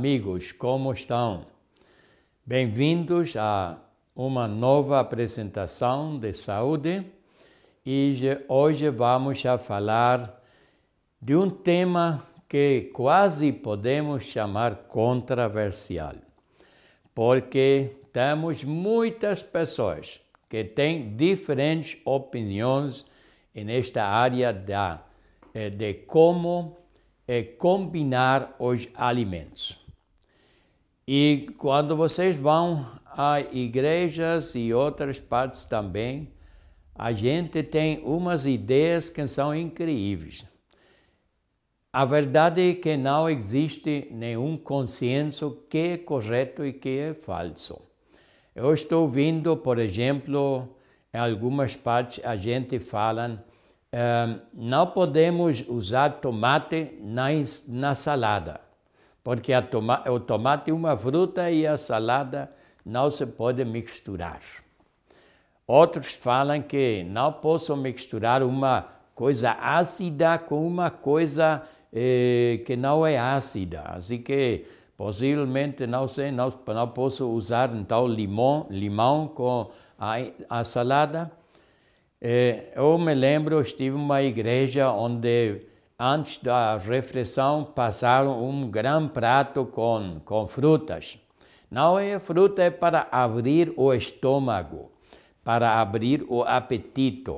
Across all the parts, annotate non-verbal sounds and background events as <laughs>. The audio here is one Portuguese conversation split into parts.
amigos, como estão? Bem-vindos a uma nova apresentação de saúde e hoje vamos a falar de um tema que quase podemos chamar controversial, porque temos muitas pessoas que têm diferentes opiniões nesta área da, eh, de como é combinar os alimentos. E quando vocês vão a igrejas e outras partes também, a gente tem umas ideias que são incríveis. A verdade é que não existe nenhum consenso que é correto e que é falso. Eu estou vendo, por exemplo, em algumas partes a gente fala não podemos usar tomate na, na salada, porque toma, o tomate é uma fruta e a salada não se pode misturar. Outros falam que não posso misturar uma coisa ácida com uma coisa eh, que não é ácida. Assim que possivelmente não sei, não, não posso usar então limão, limão com a, a salada. É, eu me lembro, estive em uma igreja onde antes da refeição passaram um grande prato com, com frutas. Não é fruta, é para abrir o estômago, para abrir o apetite.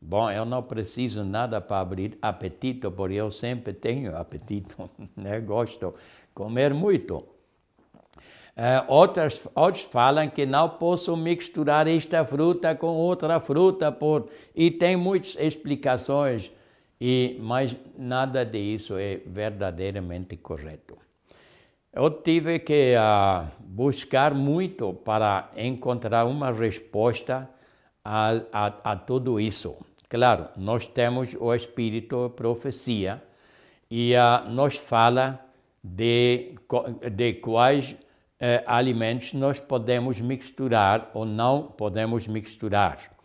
Bom, eu não preciso nada para abrir apetite, porque eu sempre tenho apetite, <laughs> né? gosto comer muito. Uh, outros falam que não posso misturar esta fruta com outra fruta, por, e tem muitas explicações, e, mas nada disso é verdadeiramente correto. Eu tive que uh, buscar muito para encontrar uma resposta a, a, a tudo isso. Claro, nós temos o Espírito profecia e uh, nos fala de, de quais eh, alimentos nós podemos misturar ou não podemos misturar.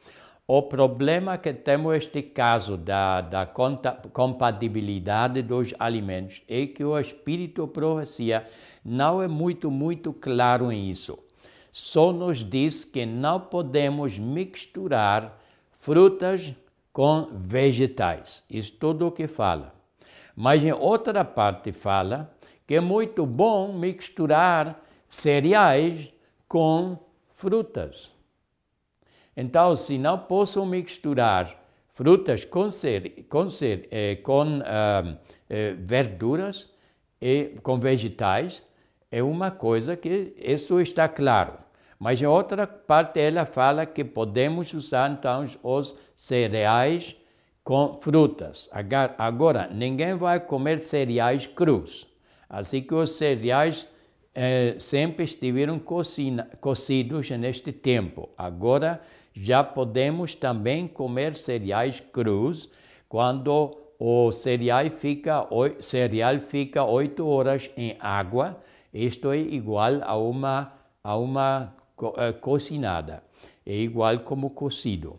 O problema que temos este caso da, da compatibilidade dos alimentos é que o Espírito profecia não é muito, muito claro em isso. Só nos diz que não podemos misturar frutas com vegetais. Isso tudo o que fala. Mas em outra parte fala que é muito bom misturar cereais com frutas. Então, se não posso misturar frutas com, ser, com, ser, eh, com uh, eh, verduras e com vegetais, é uma coisa que isso está claro. Mas em outra parte ela fala que podemos usar então os cereais com frutas. Agora, ninguém vai comer cereais crus. Assim que os cereais eh, sempre estiveram cocina, cocidos neste tempo. Agora já podemos também comer cereais crus quando o cereal fica, cereal fica 8 horas em água. Isto é igual a uma, a uma uh, cocinada. É igual como cozido.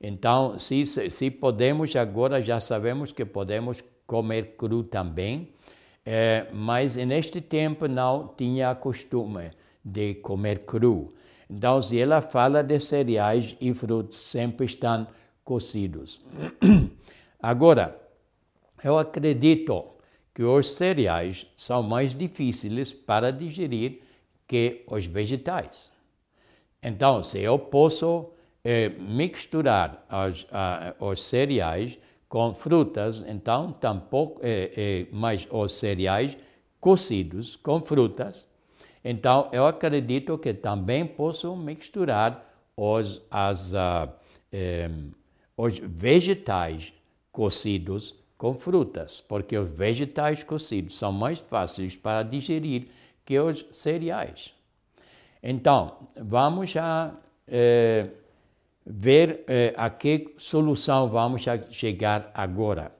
Então, se, se podemos, agora já sabemos que podemos comer cru também. É, mas neste tempo não tinha costume de comer cru. Então, se ela fala de cereais e frutos, sempre estão cozidos. <clears throat> Agora, eu acredito que os cereais são mais difíceis para digerir que os vegetais. Então, se eu posso eh, misturar os, uh, os cereais com frutas, então tampouco é, é, mais os cereais cozidos com frutas. Então eu acredito que também posso misturar os, as, uh, eh, os vegetais cozidos com frutas, porque os vegetais cozidos são mais fáceis para digerir que os cereais. Então, vamos a eh, ver eh, a que solução vamos chegar agora.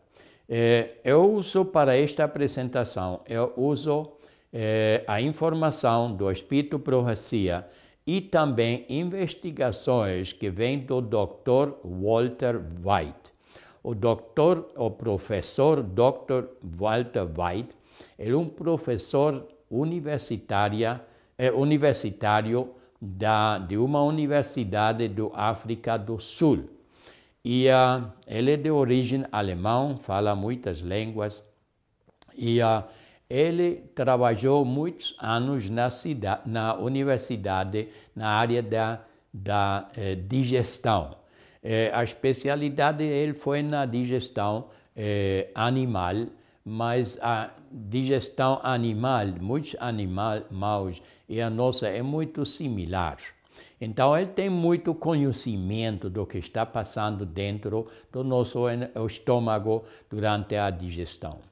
Eu uso para esta apresentação, eu uso eh, a informação do Espírito Profecia e também investigações que vêm do Dr. Walter White. O doutor, o professor Dr. Walter White, é um professor universitária, é, universitário da, de uma universidade do África do Sul. E uh, ele é de origem alemã, fala muitas línguas. E uh, ele trabalhou muitos anos na, cidade, na universidade, na área da, da eh, digestão. Eh, a especialidade dele foi na digestão eh, animal, mas a digestão animal, muitos animais e a nossa é muito similar. Então, ele tem muito conhecimento do que está passando dentro do nosso estômago durante a digestão.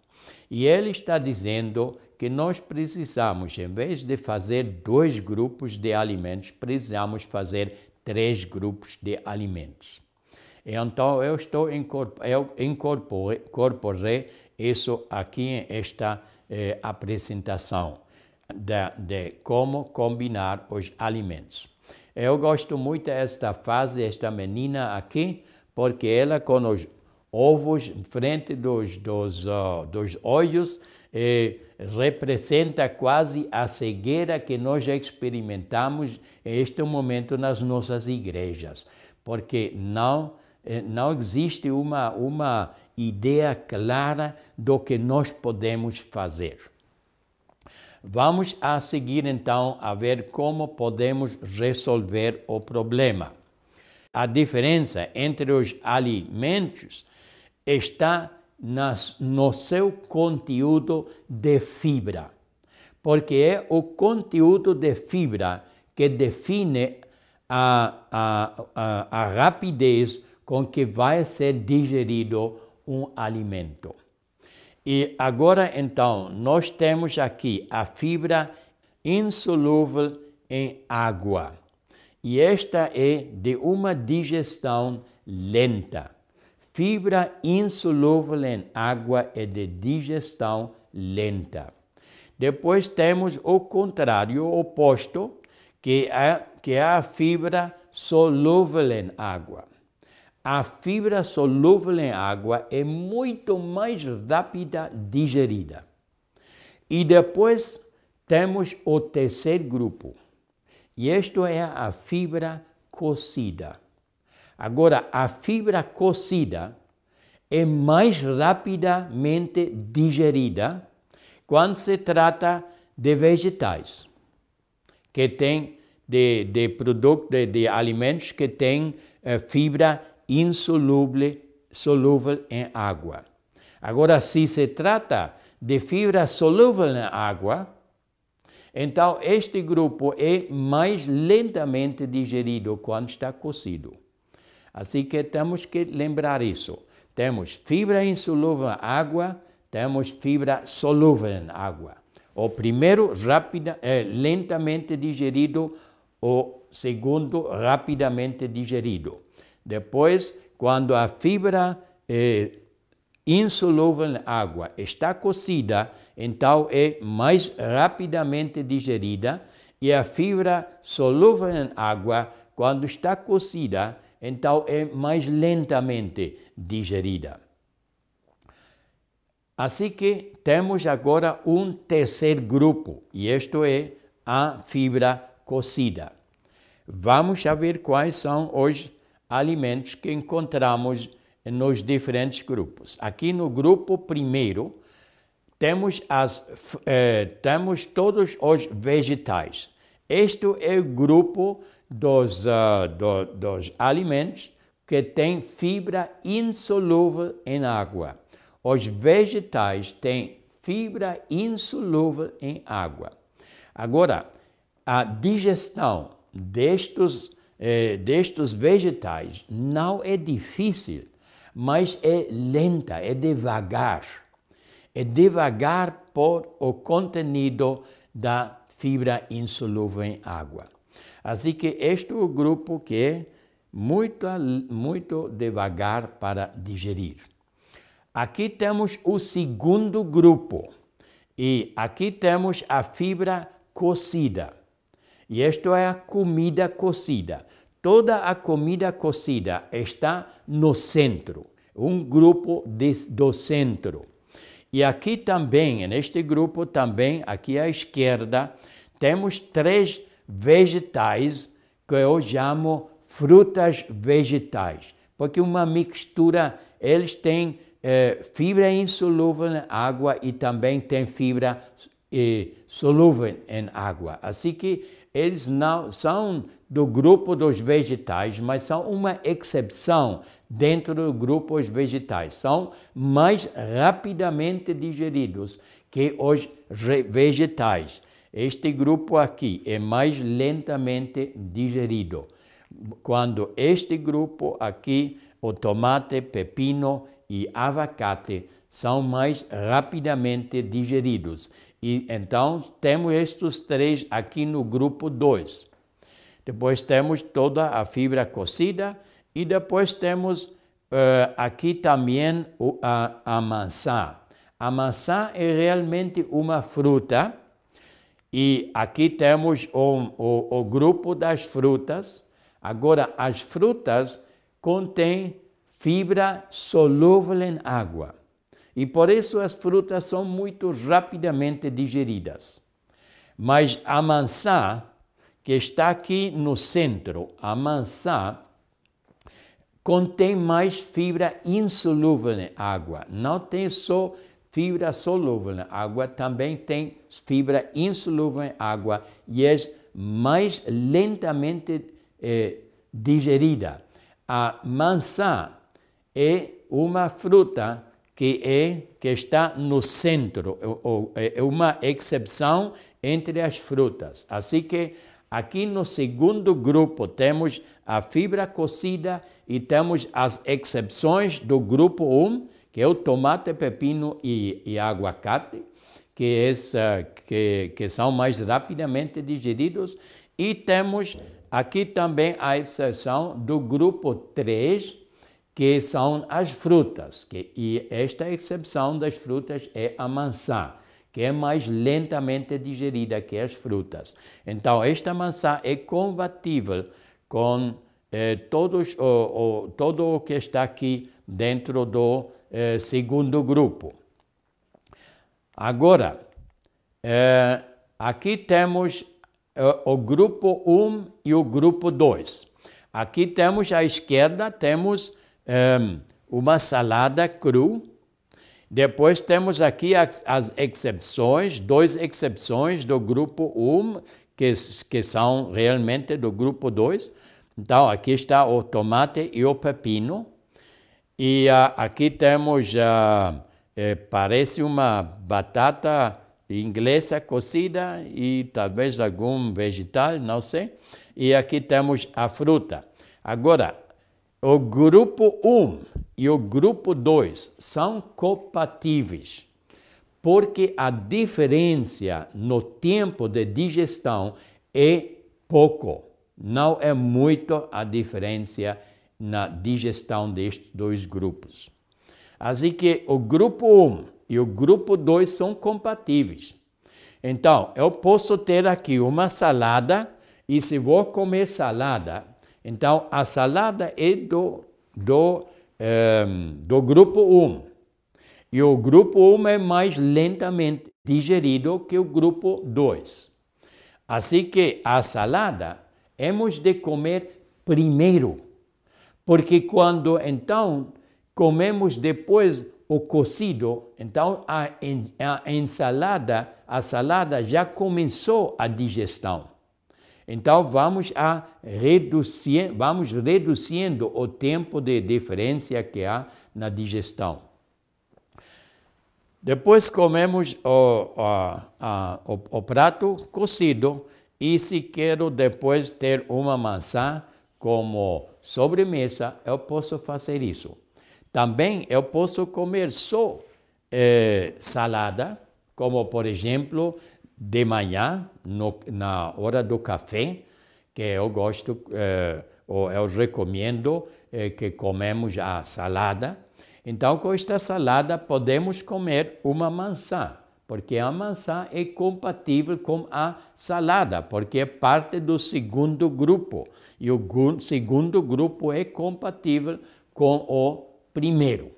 E ele está dizendo que nós precisamos, em vez de fazer dois grupos de alimentos, precisamos fazer três grupos de alimentos. Então, eu estou eu incorporei isso aqui nesta eh, apresentação de, de como combinar os alimentos. Eu gosto muito desta fase, esta menina aqui, porque ela os ovos frente dos, dos, uh, dos olhos representa quase a cegueira que nós já experimentamos neste momento nas nossas igrejas, porque não, eh, não existe uma, uma ideia clara do que nós podemos fazer. Vamos a seguir então a ver como podemos resolver o problema. A diferença entre os alimentos está nas, no seu conteúdo de fibra, porque é o conteúdo de fibra que define a, a, a, a rapidez com que vai ser digerido um alimento. E agora, então, nós temos aqui a fibra insolúvel em água. E esta é de uma digestão lenta. Fibra insolúvel em água é de digestão lenta. Depois temos o contrário, o oposto, que é, que é a fibra solúvel em água a fibra solúvel em água é muito mais rápida digerida. E depois temos o terceiro grupo, e isto é a fibra cozida. Agora, a fibra cozida é mais rapidamente digerida quando se trata de vegetais, que têm de, de produtos, de, de alimentos que têm eh, fibra insolúvel solúvel em água. Agora, se se trata de fibra solúvel em água, então este grupo é mais lentamente digerido quando está cozido. Assim que temos que lembrar isso. Temos fibra insolúvel em água, temos fibra solúvel em água. O primeiro é, lentamente digerido, o segundo rapidamente digerido. Depois, quando a fibra é insolúvel em água está cozida, então é mais rapidamente digerida, e a fibra solúvel em água, quando está cozida, então é mais lentamente digerida. Assim que temos agora um terceiro grupo, e isto é a fibra cozida. Vamos ver quais são os alimentos que encontramos nos diferentes grupos. Aqui no grupo primeiro, temos, as, eh, temos todos os vegetais. Este é o grupo dos, uh, do, dos alimentos que tem fibra insolúvel em água. Os vegetais têm fibra insolúvel em água. Agora, a digestão destes eh, destes vegetais não é difícil, mas é lenta, é devagar. É devagar por o contenido da fibra insolúvel em água. Assim que este é o grupo que muito, muito devagar para digerir. Aqui temos o segundo grupo e aqui temos a fibra cocida. E isto é a comida cocida. Toda a comida cocida está no centro, um grupo de, do centro. E aqui também, neste grupo também, aqui à esquerda, temos três vegetais que eu chamo frutas vegetais, porque uma mistura, eles têm eh, fibra insolúvel em água e também têm fibra eh, solúvel em água. Assim que eles não são do grupo dos vegetais, mas são uma exceção dentro do grupo dos vegetais. São mais rapidamente digeridos que os vegetais. Este grupo aqui é mais lentamente digerido. Quando este grupo aqui, o tomate, pepino e abacate, são mais rapidamente digeridos. E então temos estes três aqui no grupo 2. Depois temos toda a fibra cozida e depois temos uh, aqui também a, a maçã. A maçã é realmente uma fruta e aqui temos o, o, o grupo das frutas. Agora, as frutas contêm fibra solúvel em água. E por isso as frutas são muito rapidamente digeridas. Mas a maçã, que está aqui no centro, a maçã contém mais fibra insolúvel em água. Não tem só fibra solúvel na água, também tem fibra insolúvel em água e é mais lentamente eh, digerida. A maçã é uma fruta que, é, que está no centro, é uma exceção entre as frutas. Assim que aqui no segundo grupo temos a fibra cozida e temos as exceções do grupo 1, que é o tomate, pepino e, e aguacate, que, é, que, que são mais rapidamente digeridos. E temos aqui também a exceção do grupo 3, que são as frutas. Que, e esta exceção das frutas é a maçã, que é mais lentamente digerida que as frutas. Então, esta maçã é compatível com eh, todos, o, o, todo o que está aqui dentro do eh, segundo grupo. Agora, eh, aqui temos eh, o grupo 1 e o grupo 2. Aqui temos à esquerda, temos uma salada cru. Depois temos aqui as, as exceções, duas exceções do grupo 1, que, que são realmente do grupo 2. Então, aqui está o tomate e o pepino. E aqui temos, uh, eh, parece uma batata inglesa cozida e talvez algum vegetal, não sei. E aqui temos a fruta. Agora, o grupo 1 e o grupo 2 são compatíveis, porque a diferença no tempo de digestão é pouco. Não é muito a diferença na digestão destes dois grupos. Assim que o grupo 1 e o grupo 2 são compatíveis. Então, eu posso ter aqui uma salada e se vou comer salada, então a salada é do, do, um, ehm, do grupo 1. E o grupo 1 é mais lentamente digerido que o grupo 2. Assim que a salada hemos de comer primeiro porque quando então comemos depois o cozido, então a, a ensalada, a salada já começou a digestão. Então vamos a reduzir, vamos reduzindo o tempo de diferença que há na digestão. Depois comemos o, o, o, o prato cozido e se quero depois ter uma maçã como sobremesa, eu posso fazer isso. Também eu posso comer só eh, salada, como por exemplo, de manhã, no, na hora do café, que eu gosto, eh, ou eu recomendo eh, que comemos a salada. Então, com esta salada, podemos comer uma maçã, porque a maçã é compatível com a salada, porque é parte do segundo grupo. E o segundo grupo é compatível com o primeiro.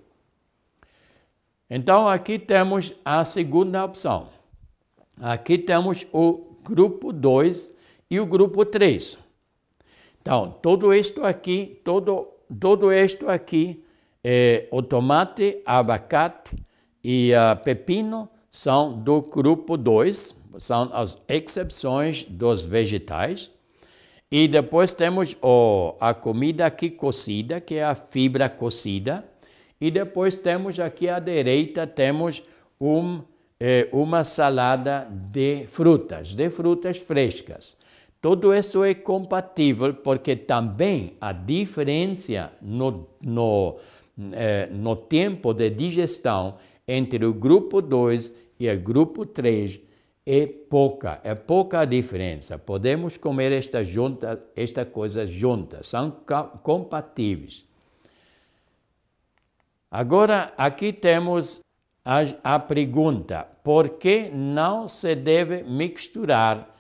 Então, aqui temos a segunda opção. Aqui temos o grupo 2 e o grupo 3. Então, tudo isto aqui, todo, todo isto aqui, é, o tomate, abacate e uh, pepino são do grupo 2, são as exceções dos vegetais. E depois temos oh, a comida aqui cocida, que é a fibra cocida. E depois temos aqui à direita, temos um, eh, uma salada de frutas, de frutas frescas. Tudo isso é compatível porque também a diferença no, no, eh, no tempo de digestão entre o grupo 2 e o grupo 3 é pouca, é pouca a diferença. Podemos comer esta, junta, esta coisa juntas, são compatíveis. Agora, aqui temos a, a pergunta: por que não se deve misturar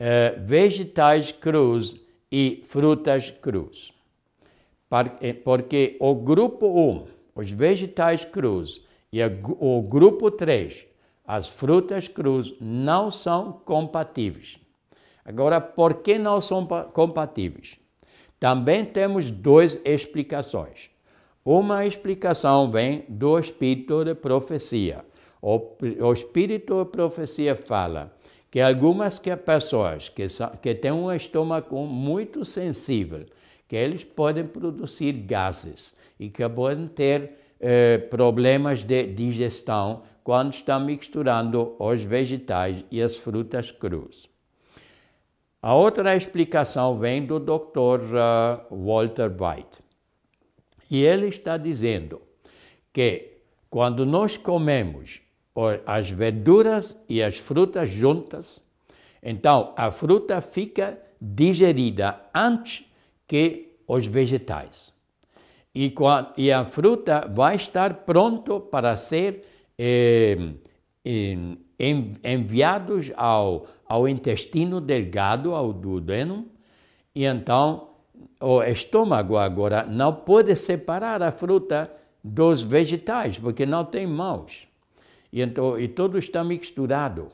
uh, vegetais crus e frutas crus. Eh, porque o grupo 1, os vegetais crus, e o grupo 3, as frutas crus, não são compatíveis. Agora, por que não são compatíveis? Também temos duas explicações. Uma explicação vem do espírito de profecia. O, o espírito de profecia fala que algumas que pessoas que, que têm um estômago muito sensível, que eles podem produzir gases e que podem ter eh, problemas de digestão quando estão misturando os vegetais e as frutas cruas. A outra explicação vem do Dr. Uh, Walter White. E ele está dizendo que quando nós comemos as verduras e as frutas juntas, então a fruta fica digerida antes que os vegetais. E a fruta vai estar pronto para ser eh, enviados ao, ao intestino delgado, ao duodeno, e então o estômago agora não pode separar a fruta dos vegetais, porque não tem mãos e, então, e tudo está misturado.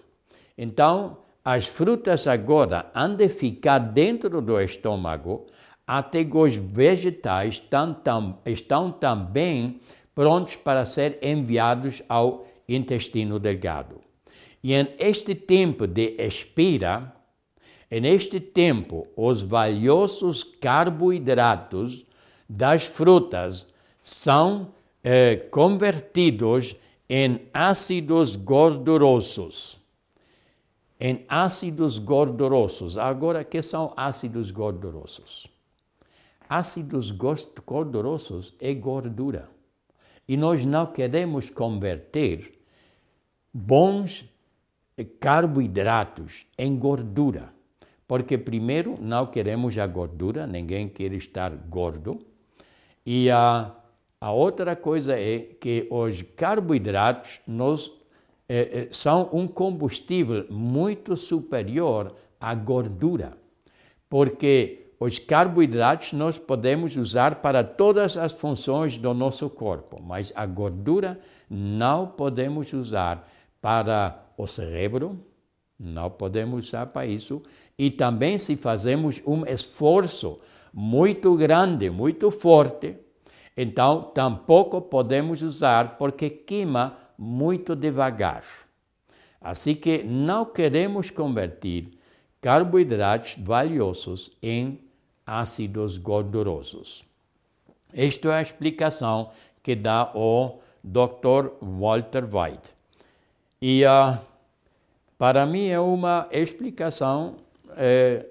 Então, as frutas agora han de ficar dentro do estômago até que os vegetais estão, estão também prontos para ser enviados ao intestino delgado. E em este tempo de espera, em este tempo, os valiosos carboidratos das frutas são eh, convertidos em ácidos gordurosos. Em ácidos gordurosos. Agora, que são ácidos gordurosos? Ácidos gordurosos é gordura. E nós não queremos converter bons carboidratos em gordura. Porque, primeiro, não queremos a gordura, ninguém quer estar gordo. E a a outra coisa é que os carboidratos nos, eh, são um combustível muito superior à gordura, porque os carboidratos nós podemos usar para todas as funções do nosso corpo, mas a gordura não podemos usar para o cérebro, não podemos usar para isso, e também se fazemos um esforço muito grande, muito forte, então, tampouco podemos usar porque queima muito devagar. Assim que não queremos converter carboidratos valiosos em ácidos gordurosos. Esta é a explicação que dá o Dr. Walter White. E uh, para mim é uma explicação eh,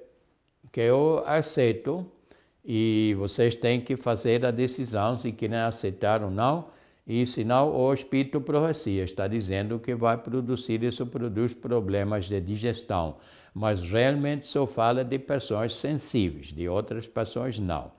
que eu aceito e vocês têm que fazer a decisão se querem aceitar ou não. E senão o espírito profecia está dizendo que vai produzir, isso produz problemas de digestão. Mas realmente só fala de pessoas sensíveis, de outras pessoas não.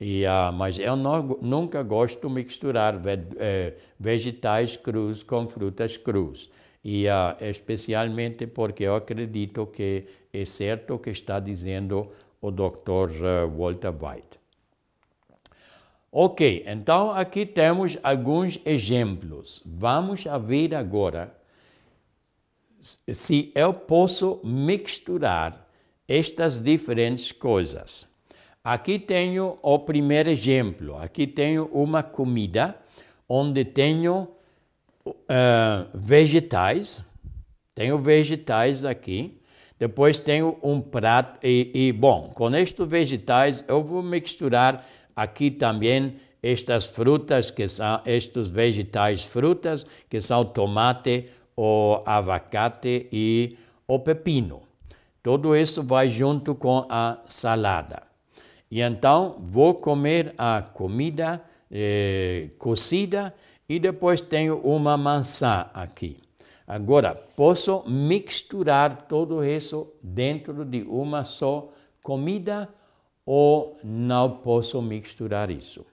E, uh, mas eu não, nunca gosto de misturar eh, vegetais crus com frutas crus. E uh, especialmente porque eu acredito que é certo o que está dizendo o Dr. Uh, Walter White. Ok, então aqui temos alguns exemplos. Vamos ver agora se eu posso misturar estas diferentes coisas. Aqui tenho o primeiro exemplo. Aqui tenho uma comida onde tenho uh, vegetais. Tenho vegetais aqui. Depois tenho um prato. E, e, bom, com estes vegetais eu vou misturar aqui também estas frutas que são estes vegetais frutas que são tomate, o abacate e o pepino. Tudo isso vai junto com a salada. E então vou comer a comida eh, cozida e depois tenho uma maçã aqui. Agora, posso misturar tudo isso dentro de uma só comida ou não posso misturar isso?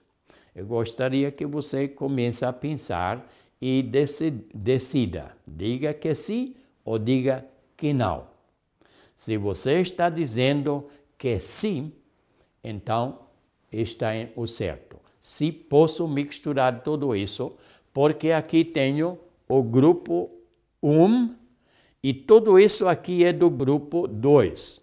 Eu gostaria que você comece a pensar e decida, diga que sim ou diga que não. Se você está dizendo que sim, então está o certo. Se posso misturar tudo isso, porque aqui tenho o grupo 1 e tudo isso aqui é do grupo 2.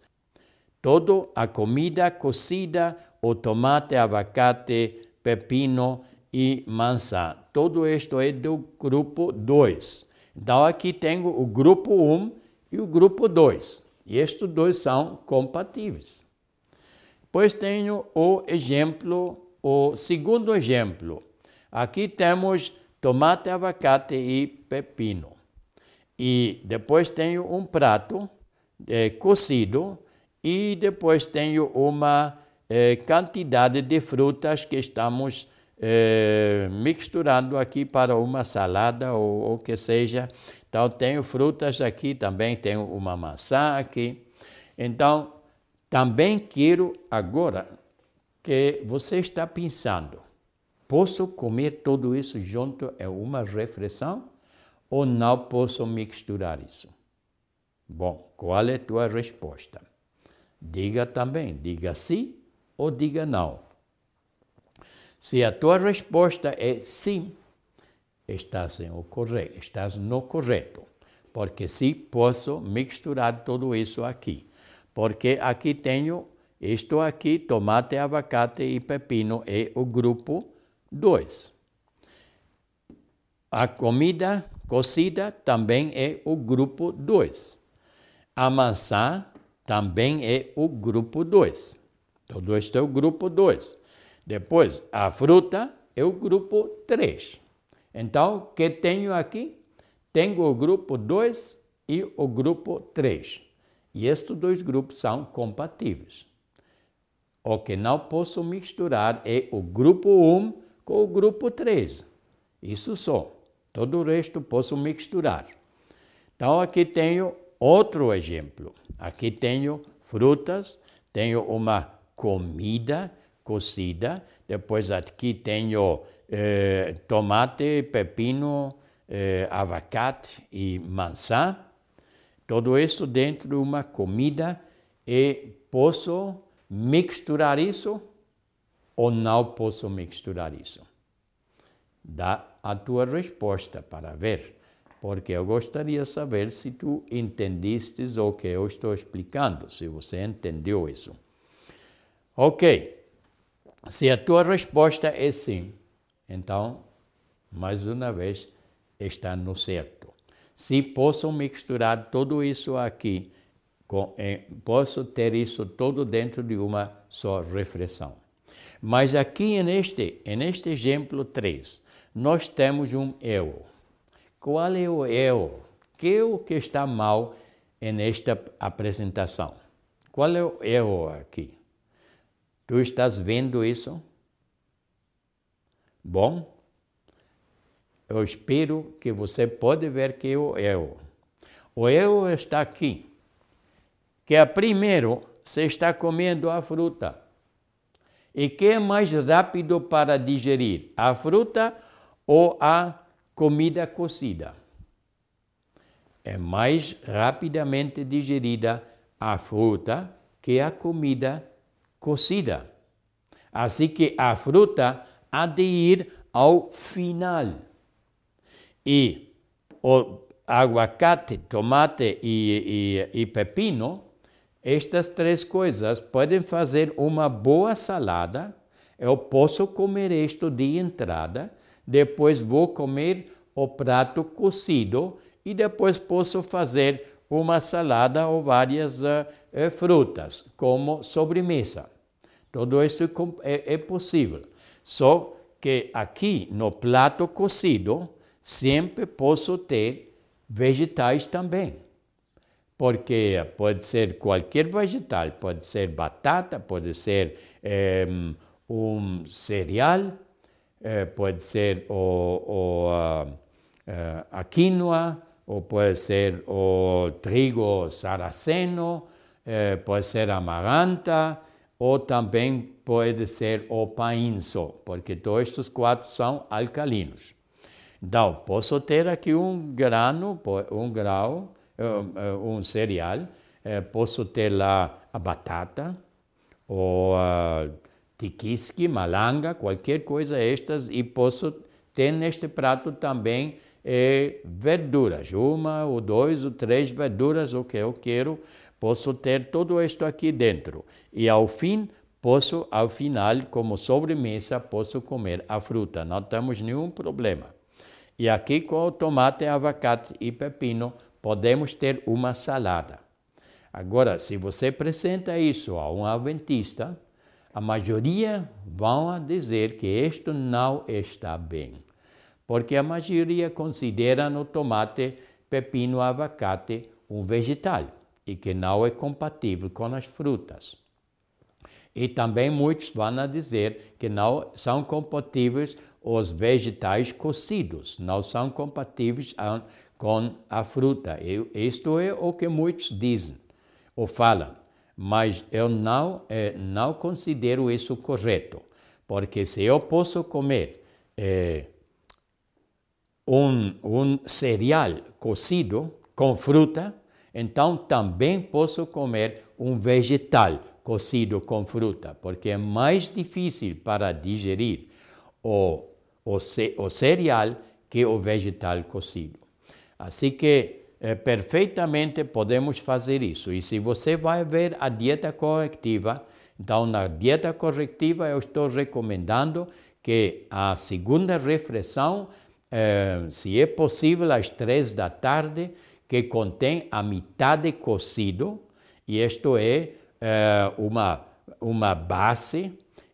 Toda a comida cozida, o tomate, abacate, pepino e maçã. Tudo isto é do grupo 2. Então aqui tenho o grupo 1 um e o grupo 2. E estes dois são compatíveis. Depois tenho o exemplo, o segundo exemplo. Aqui temos tomate, abacate e pepino. E depois tenho um prato é, cozido e depois tenho uma eh, quantidade de frutas que estamos eh, misturando aqui para uma salada ou o que seja. Então, tenho frutas aqui, também tenho uma maçã aqui. Então, também quero agora que você está pensando, posso comer tudo isso junto é uma refeição ou não posso misturar isso? Bom, qual é a tua resposta? Diga também, diga sim ou diga não. Se a tua resposta é sim, estás, correto, estás no correto. Porque sim, posso misturar tudo isso aqui. Porque aqui tenho isto aqui, tomate, abacate e pepino, é o grupo 2. A comida cozida também é o grupo 2. A maçã também é o grupo 2. Todo este é o grupo 2. Depois, a fruta é o grupo 3. Então, o que tenho aqui? Tenho o grupo 2 e o grupo 3. E estes dois grupos são compatíveis. O que não posso misturar é o grupo 1 com o grupo 3. Isso só. Todo o resto posso misturar. Então, aqui tenho outro exemplo. Aqui tenho frutas, tenho uma comida cozida, depois aqui tenho eh, tomate, pepino, eh, abacate e maçã. Tudo isso dentro de uma comida e posso misturar isso ou não posso misturar isso? Dá a tua resposta para ver porque eu gostaria de saber se tu entendiste o que eu estou explicando, se você entendeu isso. Ok, se a tua resposta é sim, então, mais uma vez, está no certo. Se posso misturar tudo isso aqui, com, eh, posso ter isso todo dentro de uma só reflexão. Mas aqui neste, neste exemplo 3, nós temos um eu. Qual é o eu? Que é o que está mal nesta apresentação? Qual é o eu aqui? Tu estás vendo isso? Bom, eu espero que você pode ver que é o eu. O eu está aqui. que a primeiro você está comendo a fruta. E que é mais rápido para digerir, a fruta ou a comida cozida? É mais rapidamente digerida a fruta que a comida cozida. Assim que a fruta há de ir ao final. E o aguacate, tomate e, e, e pepino, estas três coisas podem fazer uma boa salada. Eu posso comer isto de entrada, depois vou comer o prato cozido e depois posso fazer uma salada ou várias uh, uh, frutas como sobremesa. Tudo isso é, é possível. Só que aqui no prato cozido sempre posso ter vegetais também. Porque pode ser qualquer vegetal, pode ser batata, pode ser é, um cereal, é, pode ser o, o a, a quinoa, ou pode ser o trigo saraceno, é, pode ser amaranta, ou também pode ser o painço, porque todos estes quatro são alcalinos. Então, posso ter aqui um grano, um grau, eh, eh, um cereal, eh, posso ter lá a batata, ou a tiquisque, malanga, qualquer coisa estas, e posso ter neste prato também verduras, uma ou dois ou três verduras, o que eu quero, posso ter tudo isto aqui dentro. E ao fim, posso, ao final, como sobremesa, posso comer a fruta, não temos nenhum problema. E aqui com o tomate, abacate e pepino, podemos ter uma salada. Agora, se você apresenta isso a um adventista, a maioria vão dizer que isto não está bem, porque a maioria considera o tomate, pepino, abacate um vegetal e que não é compatível com as frutas. E também muitos vão dizer que não são compatíveis os vegetais cozidos, não são compatíveis com a fruta. Isto é o que muitos dizem ou falam, mas eu não, eh, não considero isso correto, porque se eu posso comer eh, um, um cereal cozido com fruta, então também posso comer um vegetal cozido com fruta, porque é mais difícil para digerir o o, o cereal que o vegetal cozido. Assim que é, perfeitamente podemos fazer isso. E se você vai ver a dieta corretiva, então na dieta corretiva eu estou recomendando que a segunda refeição, eh, se é possível, às três da tarde, que contém a metade cozido, e isto é eh, uma, uma base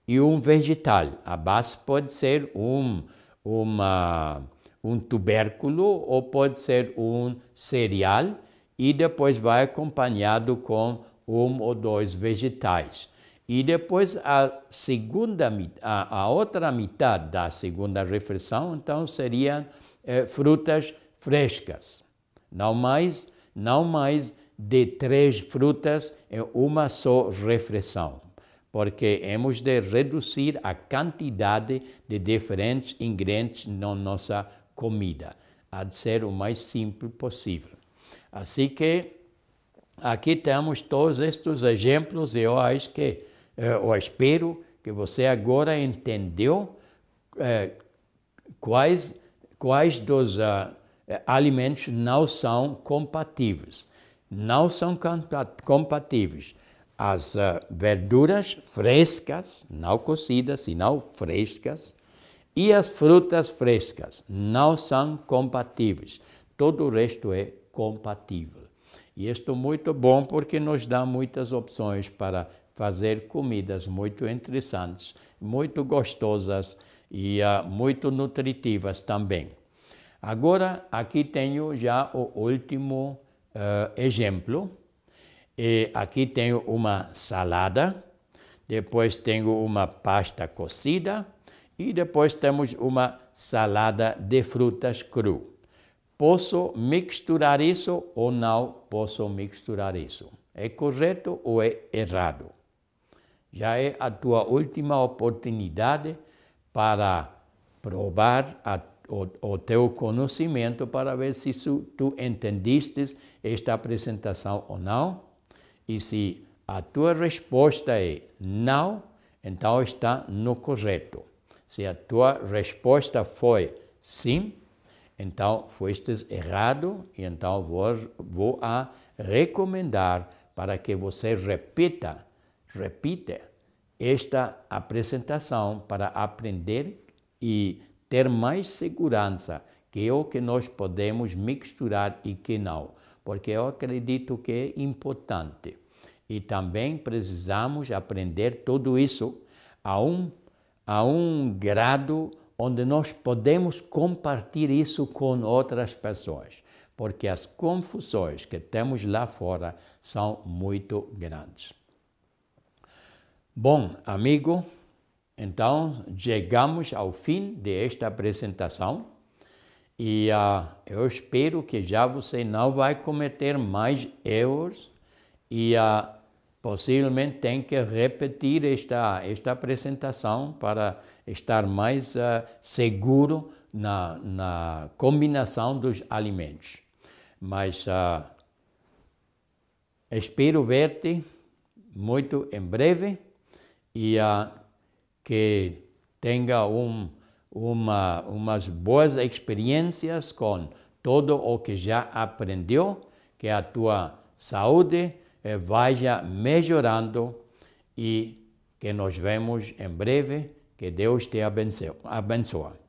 e um vegetal. A base pode ser um, uma, um tubérculo ou pode ser um cereal e depois vai acompanhado com um ou dois vegetais. E depois a segunda a, a outra metade da segunda refeição, então seriam eh, frutas frescas. Não mais, não mais de três frutas em uma só refeição porque hemos de reduzir a quantidade de diferentes ingredientes na nossa comida, a ser o mais simples possível. Assim que aqui temos todos estes exemplos e eu acho que, eh, eu espero que você agora entendeu eh, quais, quais dos uh, alimentos não são compatíveis. Não são compatíveis as uh, verduras frescas, não cozidas, senão frescas, e as frutas frescas não são compatíveis. Todo o resto é compatível. E isto é muito bom porque nos dá muitas opções para fazer comidas muito interessantes, muito gostosas e uh, muito nutritivas também. Agora, aqui tenho já o último uh, exemplo e aqui tenho uma salada, depois tenho uma pasta cozida e depois temos uma salada de frutas cru. Posso misturar isso ou não posso misturar isso? É correto ou é errado? Já é a tua última oportunidade para provar a, o, o, teu conhecimento para ver se su, tu entendiste esta apresentação ou não. E se a tua resposta é não, então está no correto. Se a tua resposta foi sim, então foste errado e então vou, vou a recomendar para que você repita, repita esta apresentação para aprender e ter mais segurança que é o que nós podemos misturar e que não, porque eu acredito que é importante. E também precisamos aprender tudo isso a um, a um grado onde nós podemos compartilhar isso com outras pessoas, porque as confusões que temos lá fora são muito grandes. Bom, amigo, então chegamos ao fim desta apresentação e uh, eu espero que já você não vai cometer mais erros e uh, possivelmente tem que repetir esta, esta apresentação para estar mais uh, seguro na, na combinação dos alimentos. Mas uh, espero ver-te muito em breve e uh, que tenha um, uma, umas boas experiências com todo o que já aprendeu, que a tua saúde eh, vaya melhorando e que nos vemos em breve. Que Deus te abençoe.